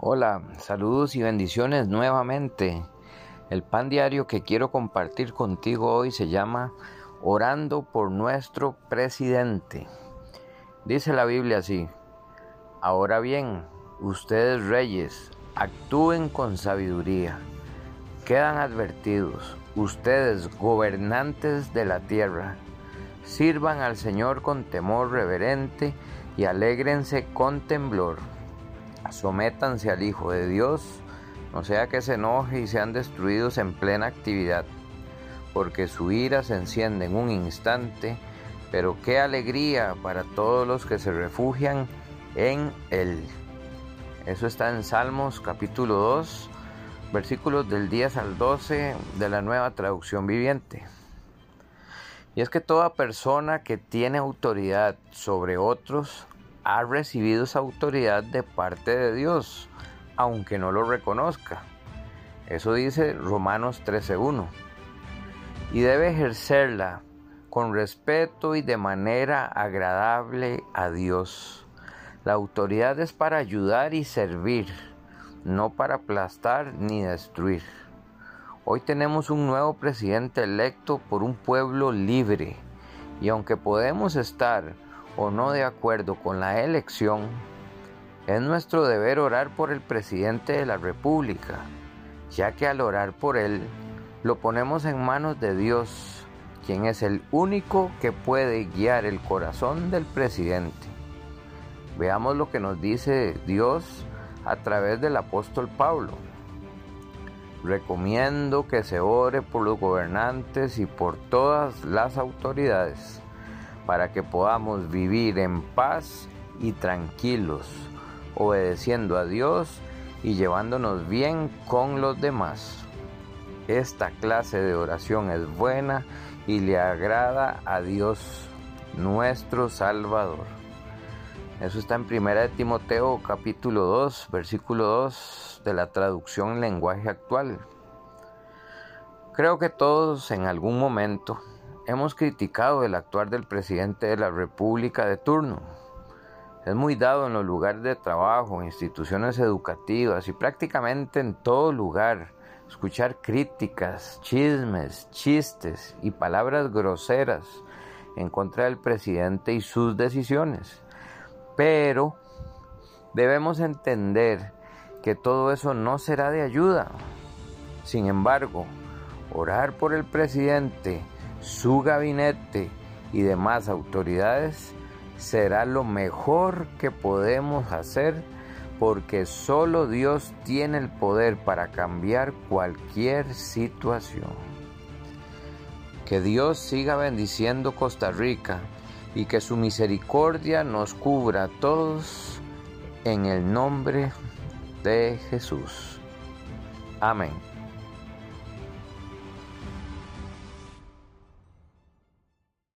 Hola, saludos y bendiciones nuevamente. El pan diario que quiero compartir contigo hoy se llama Orando por nuestro presidente. Dice la Biblia así, Ahora bien, ustedes reyes, actúen con sabiduría. Quedan advertidos, ustedes gobernantes de la tierra, sirvan al Señor con temor reverente y alégrense con temblor sométanse al Hijo de Dios, no sea que se enoje y sean destruidos en plena actividad, porque su ira se enciende en un instante, pero qué alegría para todos los que se refugian en Él. Eso está en Salmos capítulo 2, versículos del 10 al 12 de la nueva traducción viviente. Y es que toda persona que tiene autoridad sobre otros ha recibido esa autoridad de parte de Dios, aunque no lo reconozca. Eso dice Romanos 13.1. Y debe ejercerla con respeto y de manera agradable a Dios. La autoridad es para ayudar y servir, no para aplastar ni destruir. Hoy tenemos un nuevo presidente electo por un pueblo libre y aunque podemos estar o no de acuerdo con la elección, es nuestro deber orar por el presidente de la República, ya que al orar por él, lo ponemos en manos de Dios, quien es el único que puede guiar el corazón del presidente. Veamos lo que nos dice Dios a través del apóstol Pablo. Recomiendo que se ore por los gobernantes y por todas las autoridades para que podamos vivir en paz y tranquilos, obedeciendo a Dios y llevándonos bien con los demás. Esta clase de oración es buena y le agrada a Dios, nuestro Salvador. Eso está en 1 de Timoteo capítulo 2, versículo 2 de la traducción en lenguaje actual. Creo que todos en algún momento hemos criticado el actuar del presidente de la República de turno. Es muy dado en los lugares de trabajo, instituciones educativas y prácticamente en todo lugar escuchar críticas, chismes, chistes y palabras groseras en contra del presidente y sus decisiones. Pero debemos entender que todo eso no será de ayuda. Sin embargo, orar por el presidente, su gabinete y demás autoridades será lo mejor que podemos hacer porque solo Dios tiene el poder para cambiar cualquier situación. Que Dios siga bendiciendo Costa Rica y que su misericordia nos cubra a todos en el nombre de Jesús. Amén.